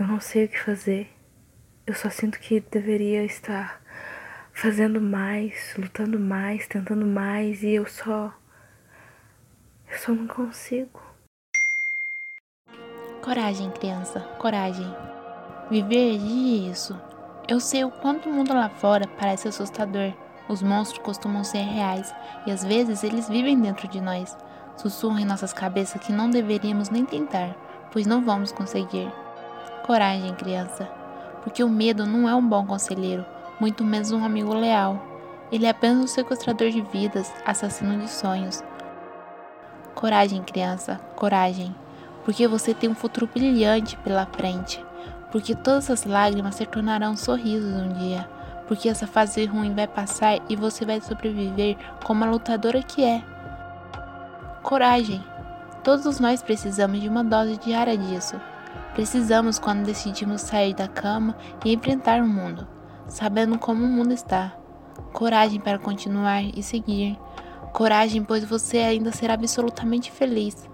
Eu não sei o que fazer. Eu só sinto que deveria estar fazendo mais, lutando mais, tentando mais e eu só. Eu só não consigo. Coragem, criança, coragem. Viver exige isso. Eu sei o quanto o mundo lá fora parece assustador. Os monstros costumam ser reais e às vezes eles vivem dentro de nós. Sussurram em nossas cabeças que não deveríamos nem tentar, pois não vamos conseguir. Coragem, criança, porque o medo não é um bom conselheiro, muito menos um amigo leal. Ele é apenas um sequestrador de vidas, assassino de sonhos. Coragem, criança, coragem, porque você tem um futuro brilhante pela frente, porque todas as lágrimas se tornarão sorrisos um dia, porque essa fase ruim vai passar e você vai sobreviver como a lutadora que é. Coragem. Todos nós precisamos de uma dose diária disso. Precisamos quando decidimos sair da cama e enfrentar o mundo, sabendo como o mundo está. Coragem para continuar e seguir. Coragem, pois você ainda será absolutamente feliz.